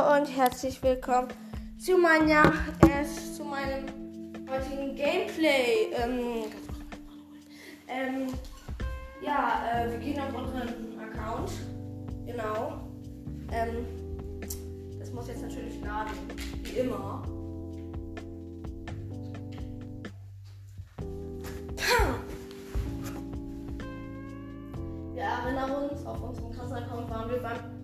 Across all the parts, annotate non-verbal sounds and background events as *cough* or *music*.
Und herzlich willkommen zu, meiner, äh, zu meinem heutigen Gameplay. Ähm, ähm, ja, äh, wir gehen auf unseren Account. Genau. Ähm, das muss jetzt natürlich laden, wie immer. Wir erinnern uns, auf unserem Kassenaccount waren wir beim.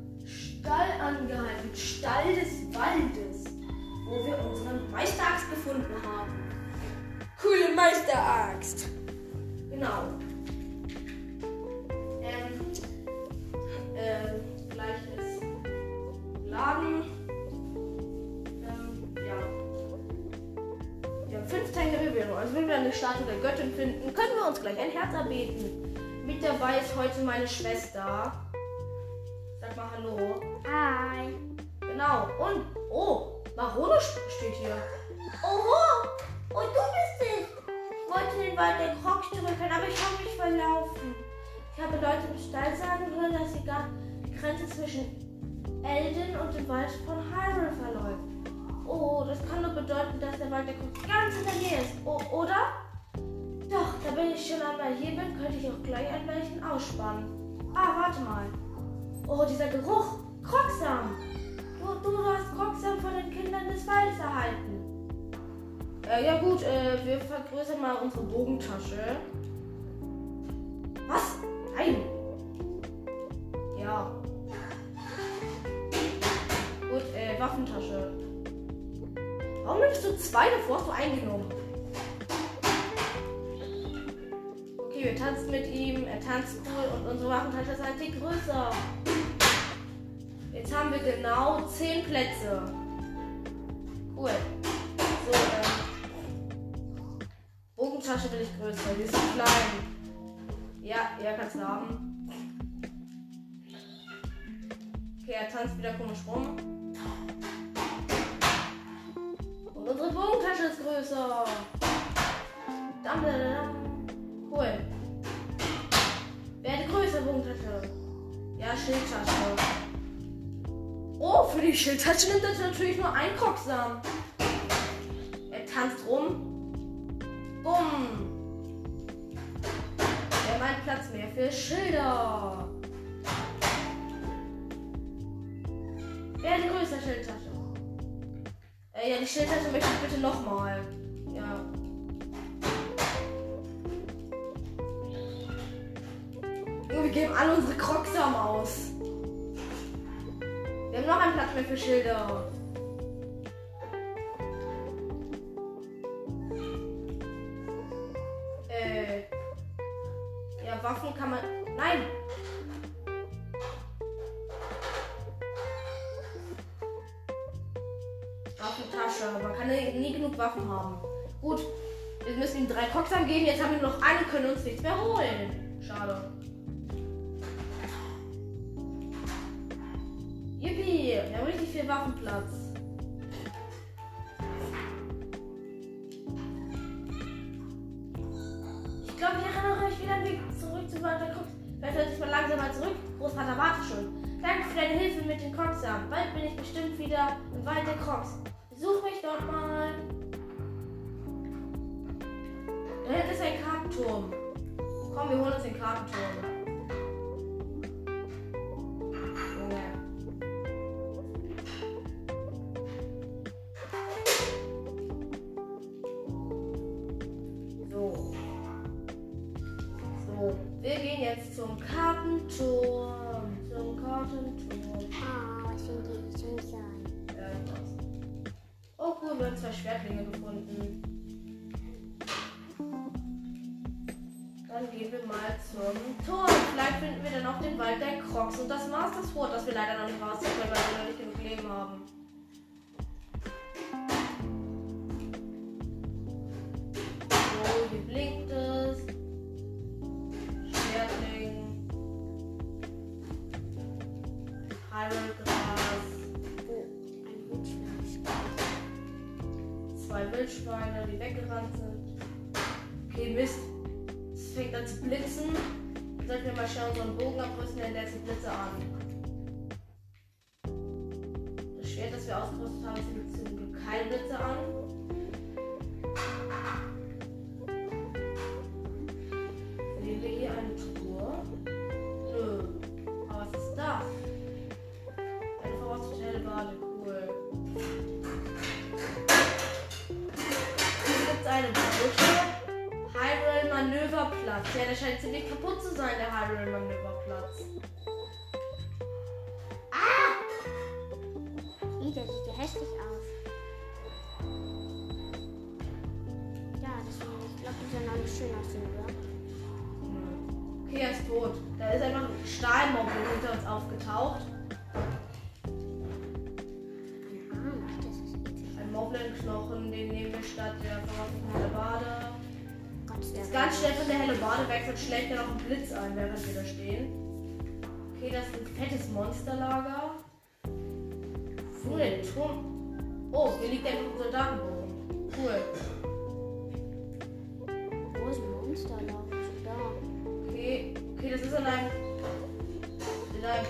Stall des Waldes, wo wir unsere Meisteraxt gefunden haben. Coole Meisteraxt. Genau. Ähm, äh, gleich ist Laden. Ähm, ja. Wir haben fünf Bewährung. Also wenn wir eine Statue der Göttin finden, können wir uns gleich ein Herz erbeten. Mit dabei ist heute meine Schwester. Sag mal Hallo. Hi. Genau. Und, oh, Marone steht hier. Oho, und du bist es. Ich wollte den Wald der Crocs drücken, aber ich habe mich verlaufen. Ich habe Leute im Stall sagen hören, dass sie gar die Grenze zwischen Elden und dem Wald von Hyrule verläuft. Oh, das kann nur bedeuten, dass der Wald der Crocs ganz in der Nähe ist. Oh, oder? Doch, da bin ich schon einmal hier bin, könnte ich auch gleich ein Mädchen ausspannen. Ah, warte mal. Oh, dieser Geruch. Krocksam. Du, du hast Krocksam von den Kindern des Waldes erhalten. Äh, ja gut, äh, wir vergrößern mal unsere Bogentasche. Was? Nein. Ja. *laughs* Gut, äh, Waffentasche. Warum nimmst du zwei? Davor hast du eingenommen. Okay, wir tanzen mit ihm. Er tanzt cool und unsere Waffentasche ist ein Tick größer. Jetzt haben wir genau 10 Plätze. Cool. So, ähm. Bogentasche will ich größer. Die ist zu klein. Ja, ja, kannst du haben. Okay, er tanzt wieder komisch rum. Und unsere Bogentasche ist größer. Dam, dam, dam. Cool. Werde größer, Bogentasche. Ja, Schildtasche. Oh, für die Schildtasche nimmt er natürlich nur ein Krocksam. Er tanzt rum. Bumm. Haben einen Platz mehr für Schilder. Werde größer, Schildtasche. Äh, ja, die Schildtasche möchte ich bitte nochmal. Ja. Und wir geben alle unsere Krocksam aus. Wir haben noch einen Platz mehr für Schilder. Äh. Ja, Waffen kann man. Nein! Waffentasche. Man kann nie, genug Waffen haben. Gut, wir müssen ihm drei Coxam geben. Jetzt haben wir noch eine, können uns nichts mehr holen. Schade. Viel Waffenplatz. Ich glaube, ich erinnere euch wieder einen Weg zurück zu Walter Cox. Vielleicht sollte ich mal langsam zurück. Großvater warte schon. Danke für deine Hilfe mit den Coxam. Bald bin ich bestimmt wieder im Wald der Cox. Besuch mich dort mal. Da hinten ist ein Kartenturm. Komm, wir holen uns den Kartenturm. Haben zwei Schwertlinge gefunden. Dann gehen wir mal zum Tor. Vielleicht finden wir dann auch den Wald der Crocs und das Masters Sword, das wir leider noch nicht rausziehen können, weil wir noch nicht genug Leben haben. Hier gibt es eine Brücke. Hyrule Manöverplatz. Ja, der scheint ziemlich kaputt zu sein, der Hyrule Manöverplatz. Ih, der sieht ja hässlich aus. Ja, deswegen, ich glaube, die sollen auch nicht schön aussehen, oder? Okay, er ist tot. Da ist einfach ein Stahlmobbel hinter uns aufgetaucht. Ah, das Moblin-Knochen, den nehmen wir statt der verrotteten ganz schnell von der helle Bade weg, sonst schlägt er noch einen Blitz ein, während wir da stehen. Okay, das ist ein fettes Monsterlager. Oh, der Turm. Oh, hier liegt ein Soldatenbogen. Cool. Wo ist ein Monster? Da. Okay, okay, das ist in einem, in einem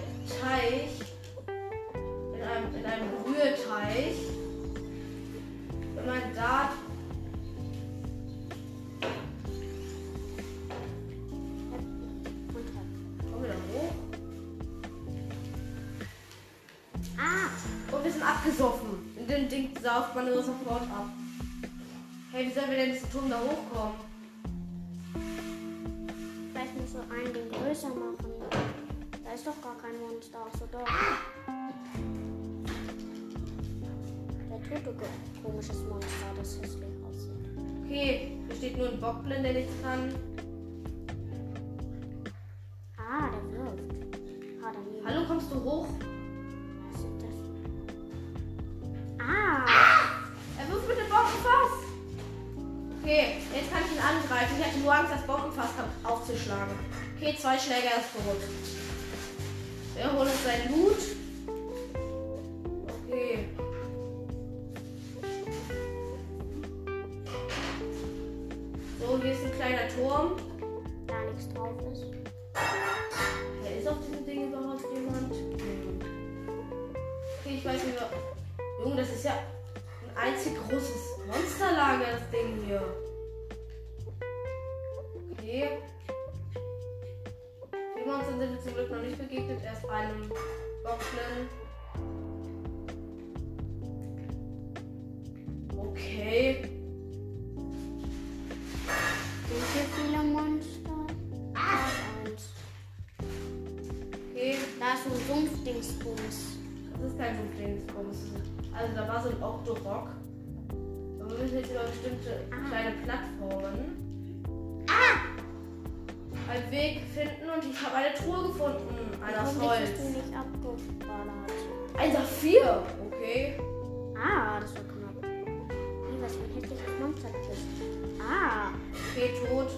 abgesoffen. In dem Ding sauft man nur sofort ab. Hey, wie sollen wir denn diesen Turm da hochkommen? vielleicht muss so einen den größer machen. Da ist doch gar kein Monster, ach so doch. Der tote komisches Monster, das hässlich aussieht. Okay, hier steht nur ein Bockblind, der nichts kann. Zwei Schläge, er tot. Wir holen uns seinen Loot. Okay. So, hier ist ein kleiner Turm. Da nichts drauf ist. Wer ist auf diesem Ding überhaupt jemand? Okay, ich weiß nicht mehr. Junge, das ist ja ein einzig großes Monsterlager, das Ding hier. Okay. Glück noch nicht begegnet, erst einem Goblin. Okay. Sind hier viele Monster? Ah! Da ist eins. Okay. Da ist ein Sumpfdingsbums. Das ist kein Dingsbums. Also da war so ein Octorok. Und wir müssen jetzt über bestimmte kleine Plattformen nicht abgeballert? Ein Saphir. Okay. Ah, das war knapp. Wie, was für ein hässliches Monster du bist. Ah, Okay, tot.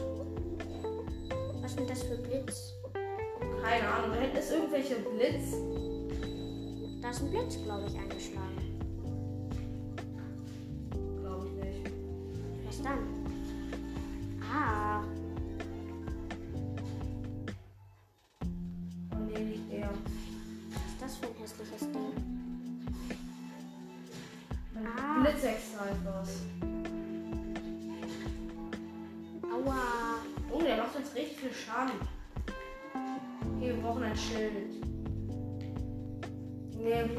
was sind das für Blitz? Keine Ahnung. Da hinten ist irgendwelche Blitz. Da ist ein Blitz, glaube ich, eingeschlagen. Ein Ah. Blitzexalbers. Aua. Oh, der macht uns richtig viel Schaden. Okay, wir brauchen ein Schild. Nee,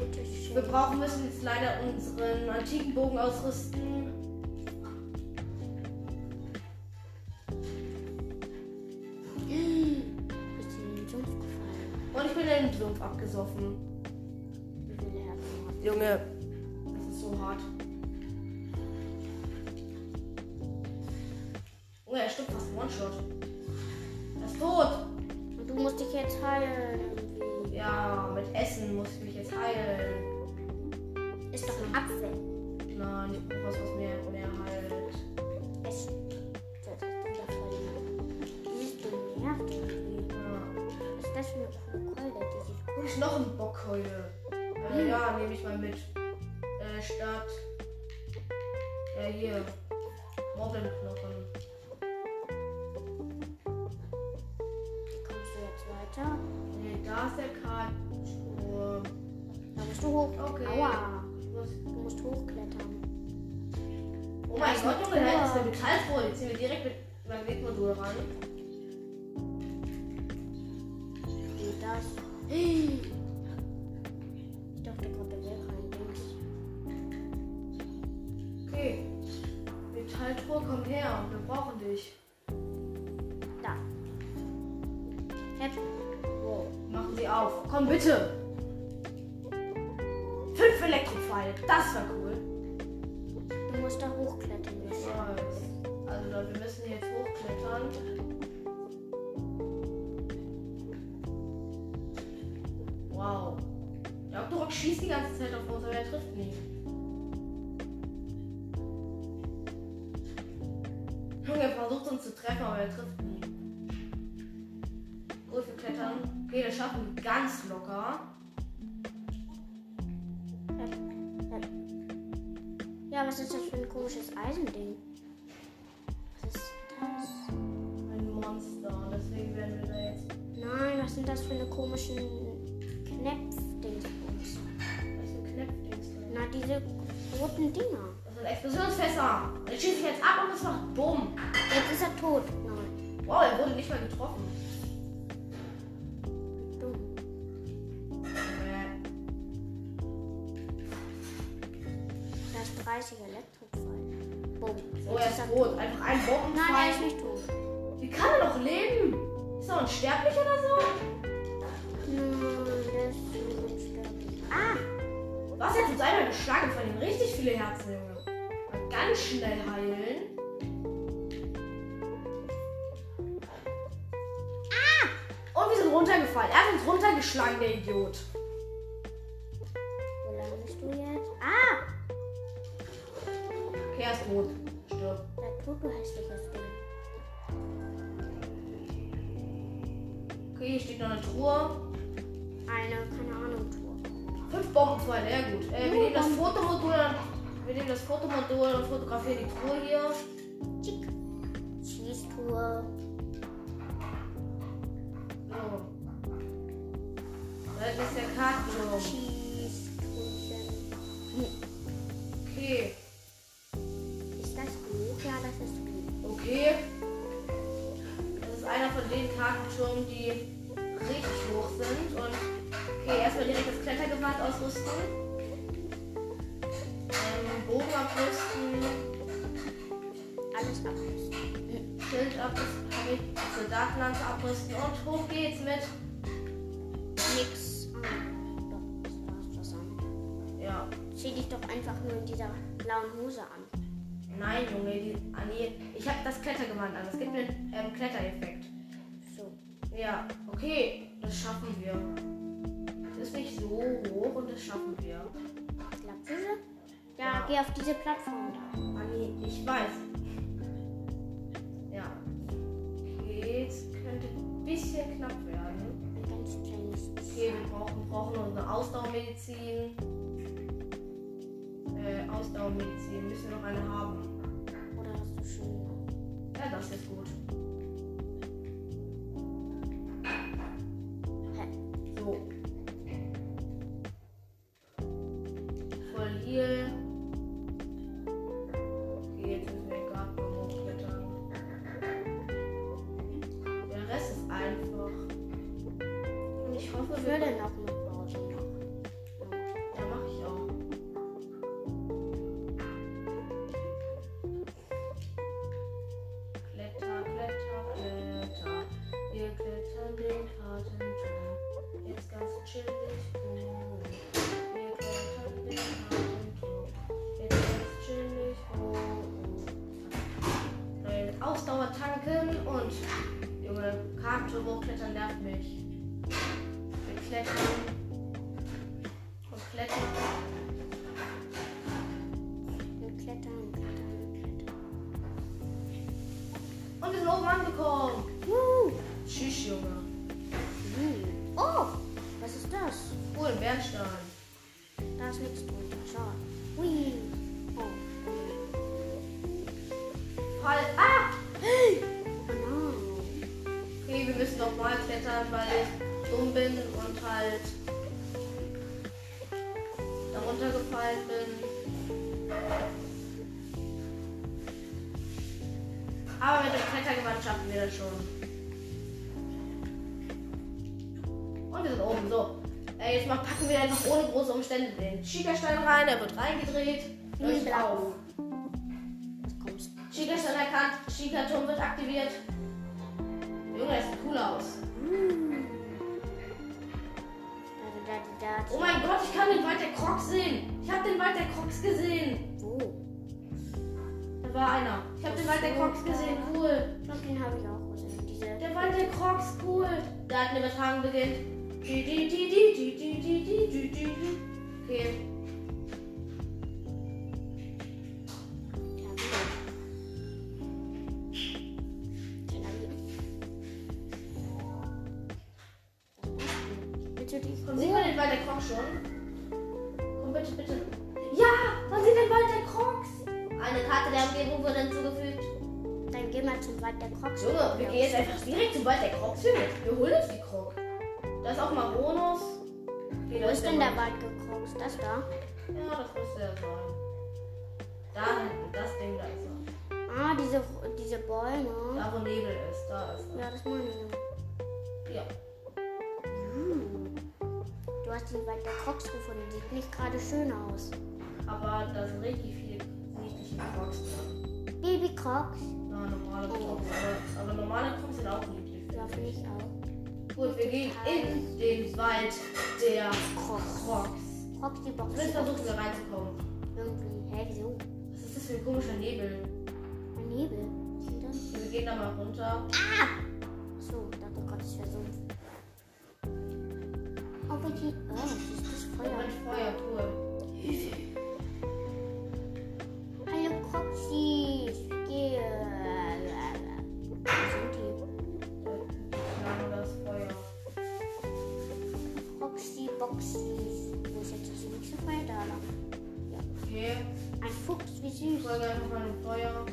Wir brauchen müssen jetzt leider unseren antiken Bogen ausrüsten. Und ich bin in den Sumpf abgesoffen. Junge, Eine coole Keule? Die sieht Und noch ein Bockheule. Äh, ja, nehme ich mal mit. Äh, statt. Ja, hier. Mobbelknochen. Bitte. Fünf Elektropfeile. Das war cool. Du musst da hochklettern. Ich weiß. Also Leute, wir müssen jetzt hochklettern. Wow. Der Octorok schießt die ganze Zeit auf uns, aber er trifft nie. Junge, er versucht uns zu treffen, aber er trifft nie. Gut, wir klettern. Okay, das schaffen wir ganz locker. Ja, was ist das für ein komisches Eisending? Was ist das? Ein Monster. Deswegen werden wir da jetzt. Nein, was sind das für eine komischen Knäpfdingsbums? Was Knäppdings drin. Na, diese roten Dinger. Das sind Explosionsfässer. Schieße ihn jetzt ab und es macht Bumm. Jetzt ist er tot. Nein. Wow, er wurde nicht mal getroffen. Tot. Einfach ein Bombenfall. Nein, er ist nicht tot. Wie kann er noch leben? Ist er unsterblich oder so? Nein. Ah! Was jetzt uns einmal geschlagen von ihm? Richtig viele Herzen, Junge. Ganz schnell heilen. Ah! Und wir sind runtergefallen. Er hat uns runtergeschlagen, der Idiot. Wo landest du jetzt? Ah! Okay, er ist tot. Noch eine Truhe. Eine, keine Ahnung, Tour. Fünf Bombenpfeile, ja gut. Äh, wir nehmen das Fotomodul und wir nehmen das Fotomodul und fotografieren die Truhe hier. Tschick. Schießtour. So. Da hinten ist der Kartenturm. Abrüsten. Schild abrüsten. Hab ich Soldatenlanze abrüsten. Und hoch geht's mit. Nix an. An. Ja. Zieh dich doch einfach nur in dieser blauen Hose an. Nein, Junge. Die, ah, nee. Ich habe das Klettergewand an. Das gibt mir einen ähm, Klettereffekt. So. Ja, okay. Das schaffen wir. Das ist nicht so hoch und das schaffen wir. Glatzhose? Ja, Ja. geh auf diese Plattform da. Anni, ich weiß. Könnte ein bisschen knapp werden. Ein ganz kleines. Okay, wir brauchen, brauchen noch eine Ausdauermedizin. Äh, Ausdauermedizin. Müssen wir noch eine haben. Oder hast du schon. Ja, das ist gut. Ich wir würde noch mit Wir dumm bin. Aber mit dem Klettergewand schaffen wir das schon. Und wir sind oben. So. Äh, jetzt mal packen wir einfach ohne große Umstände den Chica-Stein rein. Der wird reingedreht. Leuchtet auf. Was kommst Chica-Stein erkannt. Chica-Turm wird aktiviert. Junge, das sieht cool aus. Da, Oh mein Gott, ich kann den Wald der Crocs sehen. Ich habe den Wald der Crocs gesehen. Wo? Da war einer. Ich habe den Wald der Crocs gesehen. Cool. Ich glaube, den habe ich auch gesehen. Diese. Der Wald der Crocs, cool. Da hat eine Übertragung beginnt. Die, mal zum Wald der Crocs. Junge, wir gehen jetzt einfach direkt zum Wald der Crocs. Junge. Wir holen uns die Croc. Da ist auch Maronus. Okay, Wo ist denn der Wald gekroxt? Das da? Ja, das müsste er sein. Da hinten, das Ding, da ist er. Ah, diese, diese Bäume. Da, wo Nebel ist, da ist er. Ja, das meine ich. Ja. Hm. Du hast den Wald der Crocs gefunden. Sieht nicht gerade schön aus. Aber da sind richtig viele niedliche Crocs drin. Baby Crocs. Na, normale Crocs. Aber, aber normale Crocs sind auch niedlich. Ja, finde ich auch. Gut, wir gehen in den Wald der Crocs. Crocs. Crocs, die Box. Jetzt versuchen wir reinzukommen. Irgendwie. Hä, wieso? Was ist das für ein komischer Nebel? Ein Nebel. Das? Wir gehen da mal runter. So, ich dachte gerade, es wäre so. Aber die. Oh, das ist das Oh, Feuer. ein Feuer, cool. *laughs* Croxy Boxies. Wo ist jetzt das nächste Feuer da lang? Okay. Ein Fuchs, wie Ich süß. folge einfach mal dem Feuer.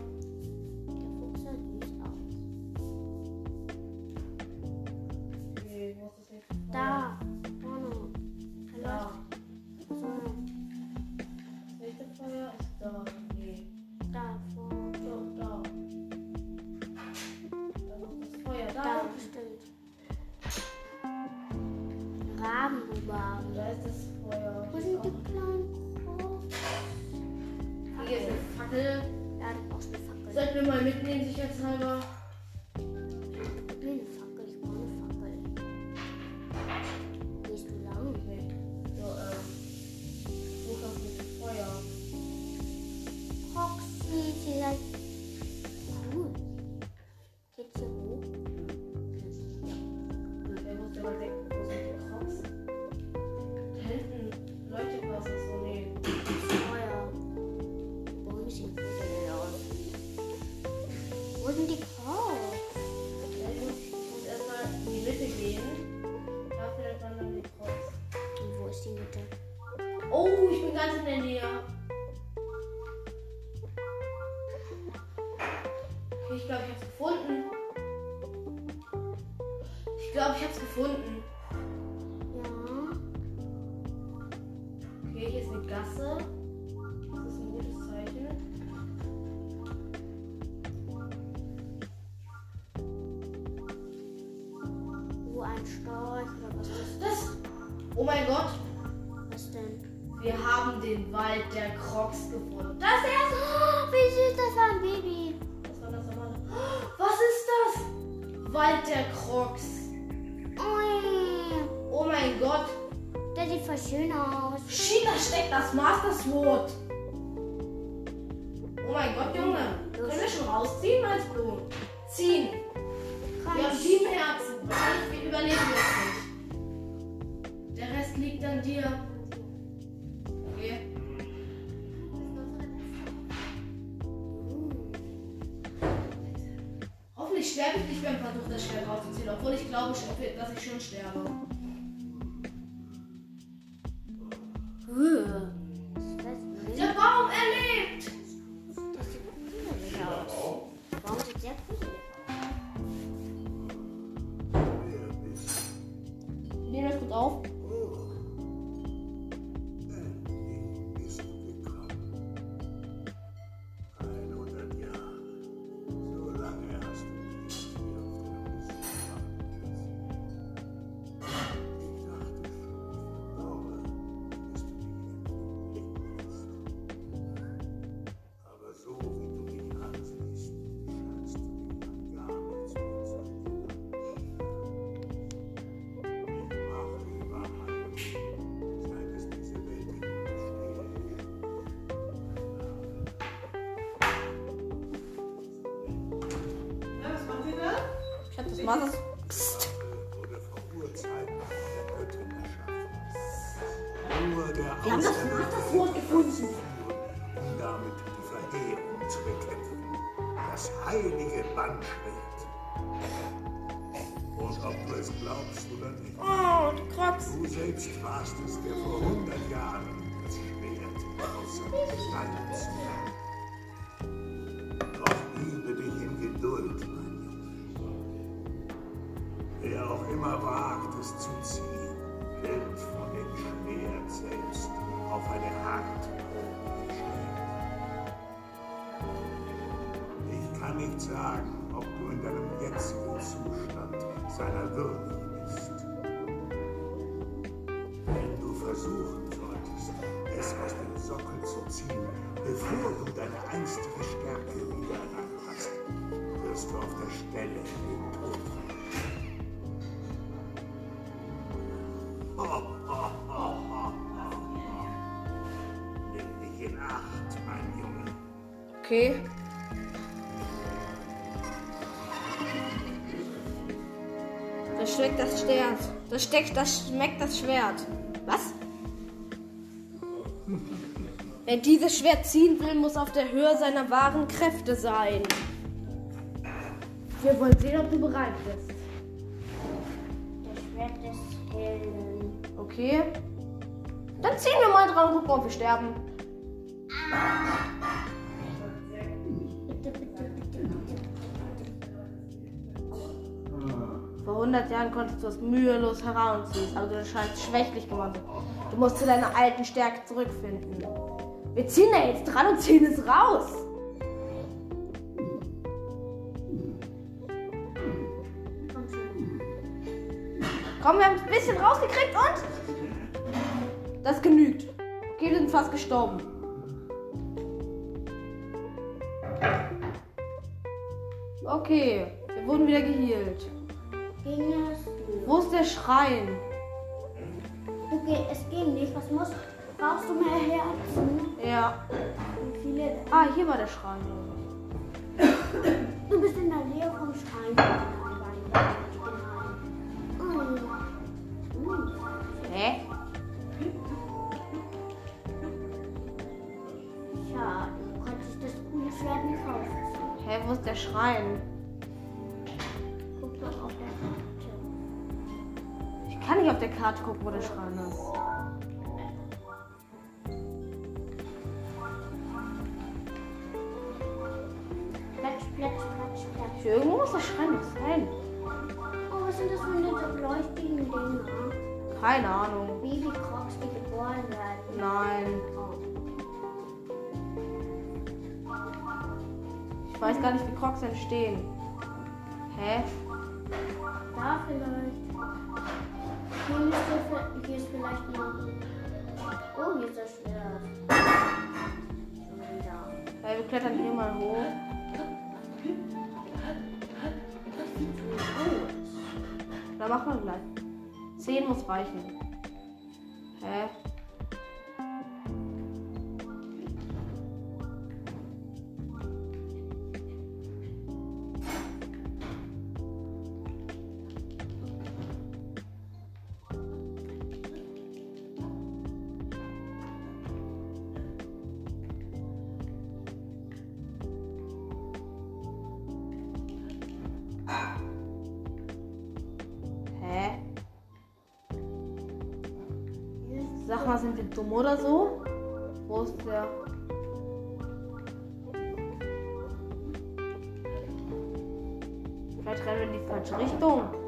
Rausziehen, meinst du? Ziehen. Komm, Wir haben sieben Herzen. Wahrscheinlich wir überleben es nicht. Der Rest liegt an dir. Okay. Hoffentlich sterbe ich nicht beim Versuch, das Schwert rauszuziehen, obwohl ich glaube, dass ich schon sterbe. Was ist. Versuchen solltest, es aus dem Sockel zu ziehen, bevor du deine einstige Stärke wieder erlangt hast, wirst du auf der Stelle den Tod ho, ho, ho. Nimm dich in Acht, mein Junge. Okay. Das schmeckt das Schwert. Das steckt, das schmeckt das Schwert. Wer dieses Schwert ziehen will, muss auf der Höhe seiner wahren Kräfte sein. Wir wollen sehen, ob du bereit bist. Das Schwert des Helden. Okay. Dann ziehen wir mal dran und gucken, ob wir sterben. Bitte, bitte, bitte, bitte. Vor 100 Jahren konntest du es mühelos herausziehen, aber du scheinst schwächlich geworden. Du musst zu deiner alten Stärke zurückfinden. Wir ziehen da jetzt dran und ziehen es raus. Komm wir haben ein bisschen rausgekriegt und. Das genügt. Okay, wir sind fast gestorben. Okay, wir wurden wieder geheilt. Es? Wo ist der Schrein? Geh, es ging nicht. Was muss? Brauchst du mehr Herzen? Ja. Wie viele denn? Ah, hier war der Schrein. Du bist in der Nähe vom Schrein. Oh. Hä? Schade, du konntest das coole Schwert nicht kaufen. Hä, wo ist der Schrein? Guck doch auf der Karte. Ich kann nicht auf der Karte gucken, wo der Schrein ist. Der Schrein noch sein. Oh, was sind das für diese leuchtigen Dinger? Keine Ahnung. Baby-Crocs, die geboren werden. Nein. Ich weiß gar nicht, wie Crocs entstehen. Hä? Da vielleicht. Hier, ist vielleicht noch. Oh, hier ist das Schwert. Hey, wir klettern hier mal hoch. Da machen wir gleich. 10 muss reichen. Hä? Sag mal, sind wir dumm oder so? Wo ist der? Vielleicht rennen wir in die falsche Richtung.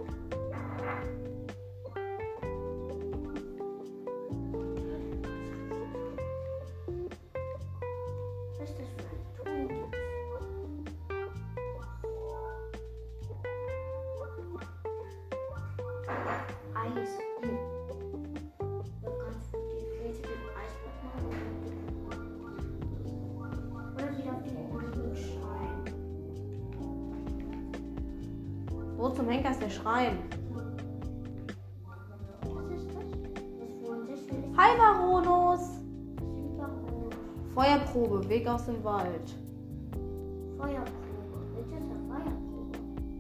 Feuerprobe, dem Wald. Feuerprobe. Bitte ist eine Feuerprobe.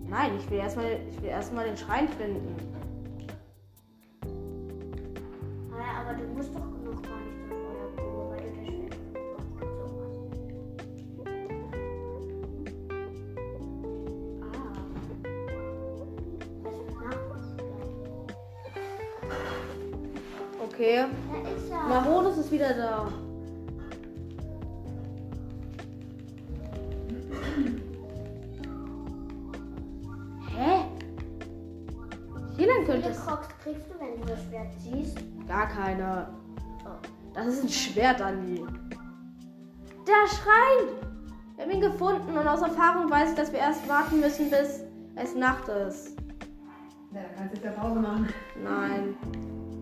Nein, ich will erstmal ich will erstmal den Schrein finden. Ah, aber du musst doch noch gar nicht das Feuer proben, weil du das Schwert. Ah. Es ist Nacht. Okay. Da ist er. Marodus ist wieder da. Gar keine. Das ist ein Schwert, Andi. Der Schrein! Wir haben ihn gefunden und aus Erfahrung weiß ich, dass wir erst warten müssen, bis es Nacht ist. Ja, dann kannst du jetzt ja Pause machen. Nein.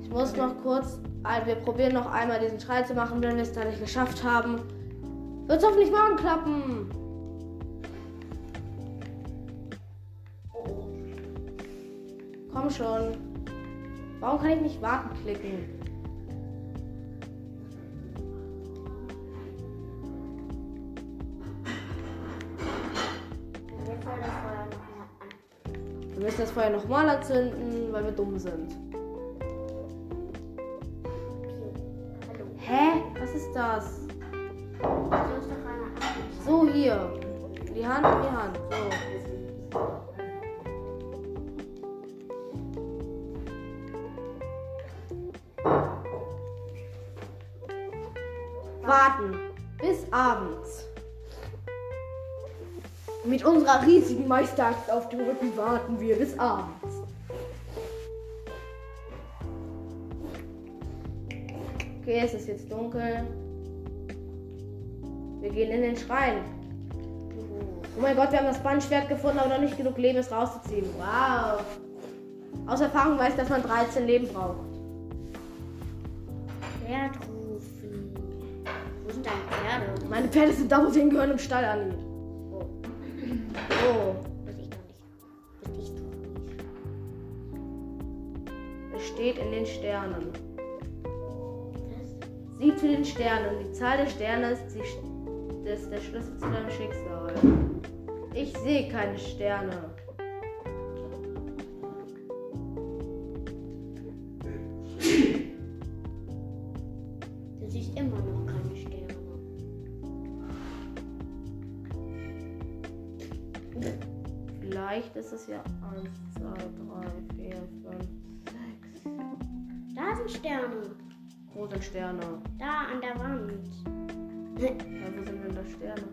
Ich muss noch kurz. äh, Wir probieren noch einmal diesen Schrein zu machen, wenn wir es dann nicht geschafft haben. Wird es hoffentlich morgen klappen. Komm schon. Warum kann ich nicht warten klicken? Wir müssen das Feuer nochmal anzünden, weil wir dumm sind. Hä? Was ist das? So, hier. Die Hand in die Hand. So. Mit unserer riesigen Meisteraxt auf dem Rücken warten wir bis abends. Okay, es ist jetzt dunkel. Wir gehen in den Schrein. Oh mein Gott, wir haben das Bandschwert gefunden, aber noch nicht genug Leben, es rauszuziehen. Wow. Aus Erfahrung weiß ich, dass man 13 Leben braucht. Pferd rufen. Wo sind deine Pferde? Meine Pferde sind da, wo sie hingehören, im Stall, Anni. Steht in den Sternen. Sieh zu den Sternen. Die Zahl der Sterne ist, die, ist der Schlüssel zu deinem Schicksal. Ich sehe keine Sterne. Sterne? Da an der Wand. Ja, wo sind denn da Sterne?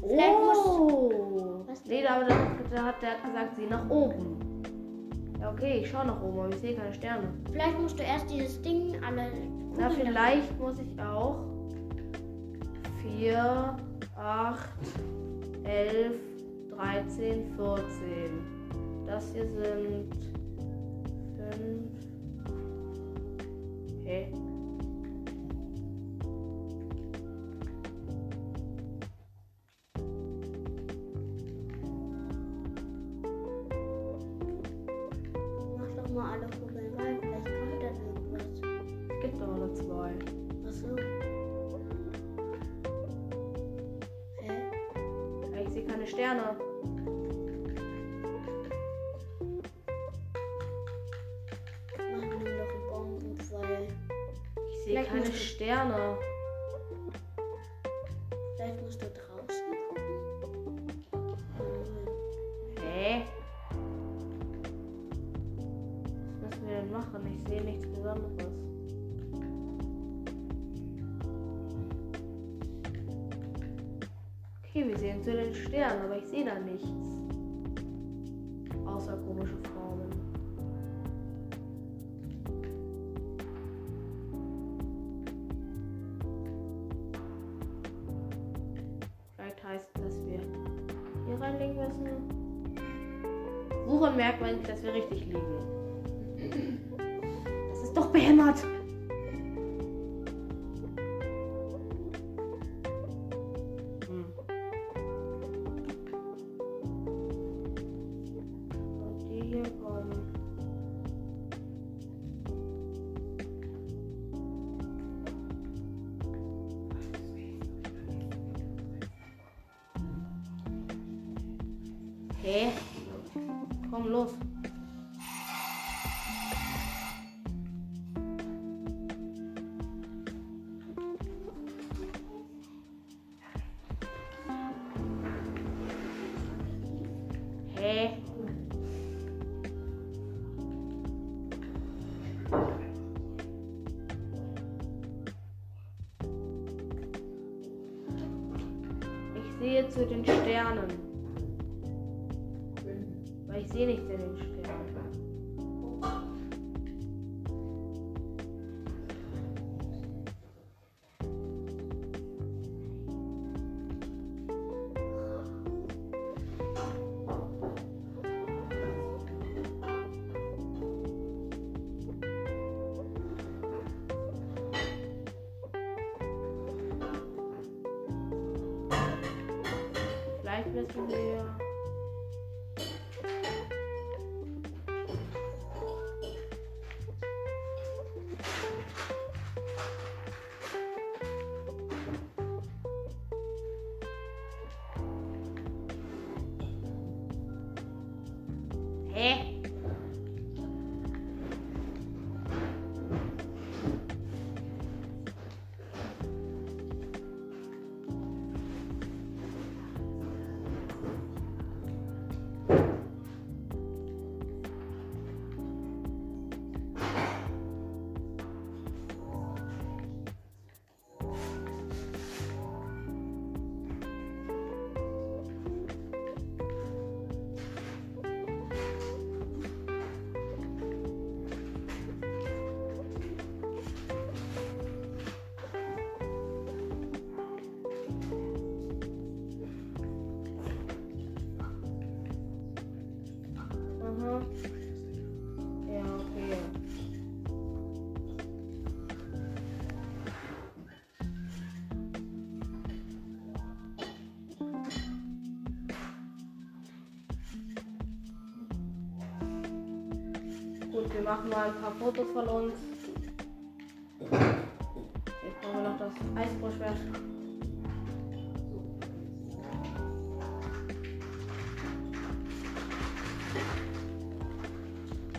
Vielleicht Oh! Was? Nee, aber der, hat, der hat gesagt, sieh nach oben. Ja, okay, ich schaue nach oben, aber ich sehe keine Sterne. Vielleicht musst du erst dieses Ding alle. Na, vielleicht muss ich auch 4, 8, 11, 13, 14. Das hier sind 5. Hä? Mach alle Kugeln rein. Vielleicht kommt dann irgendwas. Es gibt doch nur zwei. Achso. Hä? Ich sehe keine Sterne. Mach mir doch einen weil Ich sehe keine Sterne. Den Sternen, aber ich sehe da nichts. Außer komische Formen. Vielleicht heißt es, dass wir hier reinlegen müssen. Woran merkt man dass wir richtig liegen? Das ist doch behämmert. Vielleicht wissen wir. Hä? Aha. Wir machen mal ein paar Fotos von uns. Jetzt brauchen wir noch das Eisbruchschwert.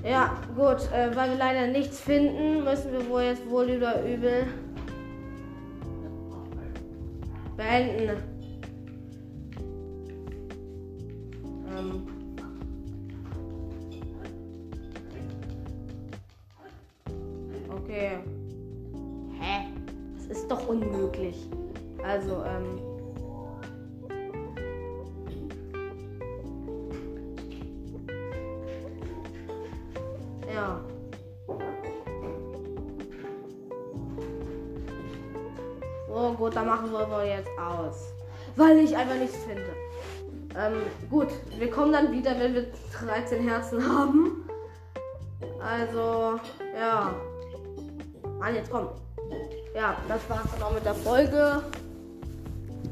Ja, gut, äh, weil wir leider nichts finden, müssen wir wohl jetzt wohl oder übel Okay. Hä? Das ist doch unmöglich. Also, ähm. Ja. So, gut, dann machen wir wohl jetzt aus. Weil ich einfach nichts finde. Ähm, gut, wir kommen dann wieder, wenn wir 13 Herzen haben. Also, ja. Mann, jetzt komm. Ja, das war's dann auch mit der Folge.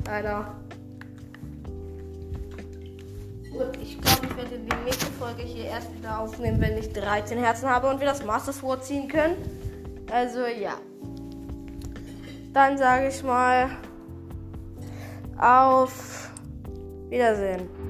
Leider. Gut, ich glaube, ich werde die nächste Folge hier erst wieder aufnehmen, wenn ich 13 Herzen habe und wir das Master Sword ziehen können. Also ja. Dann sage ich mal auf Wiedersehen.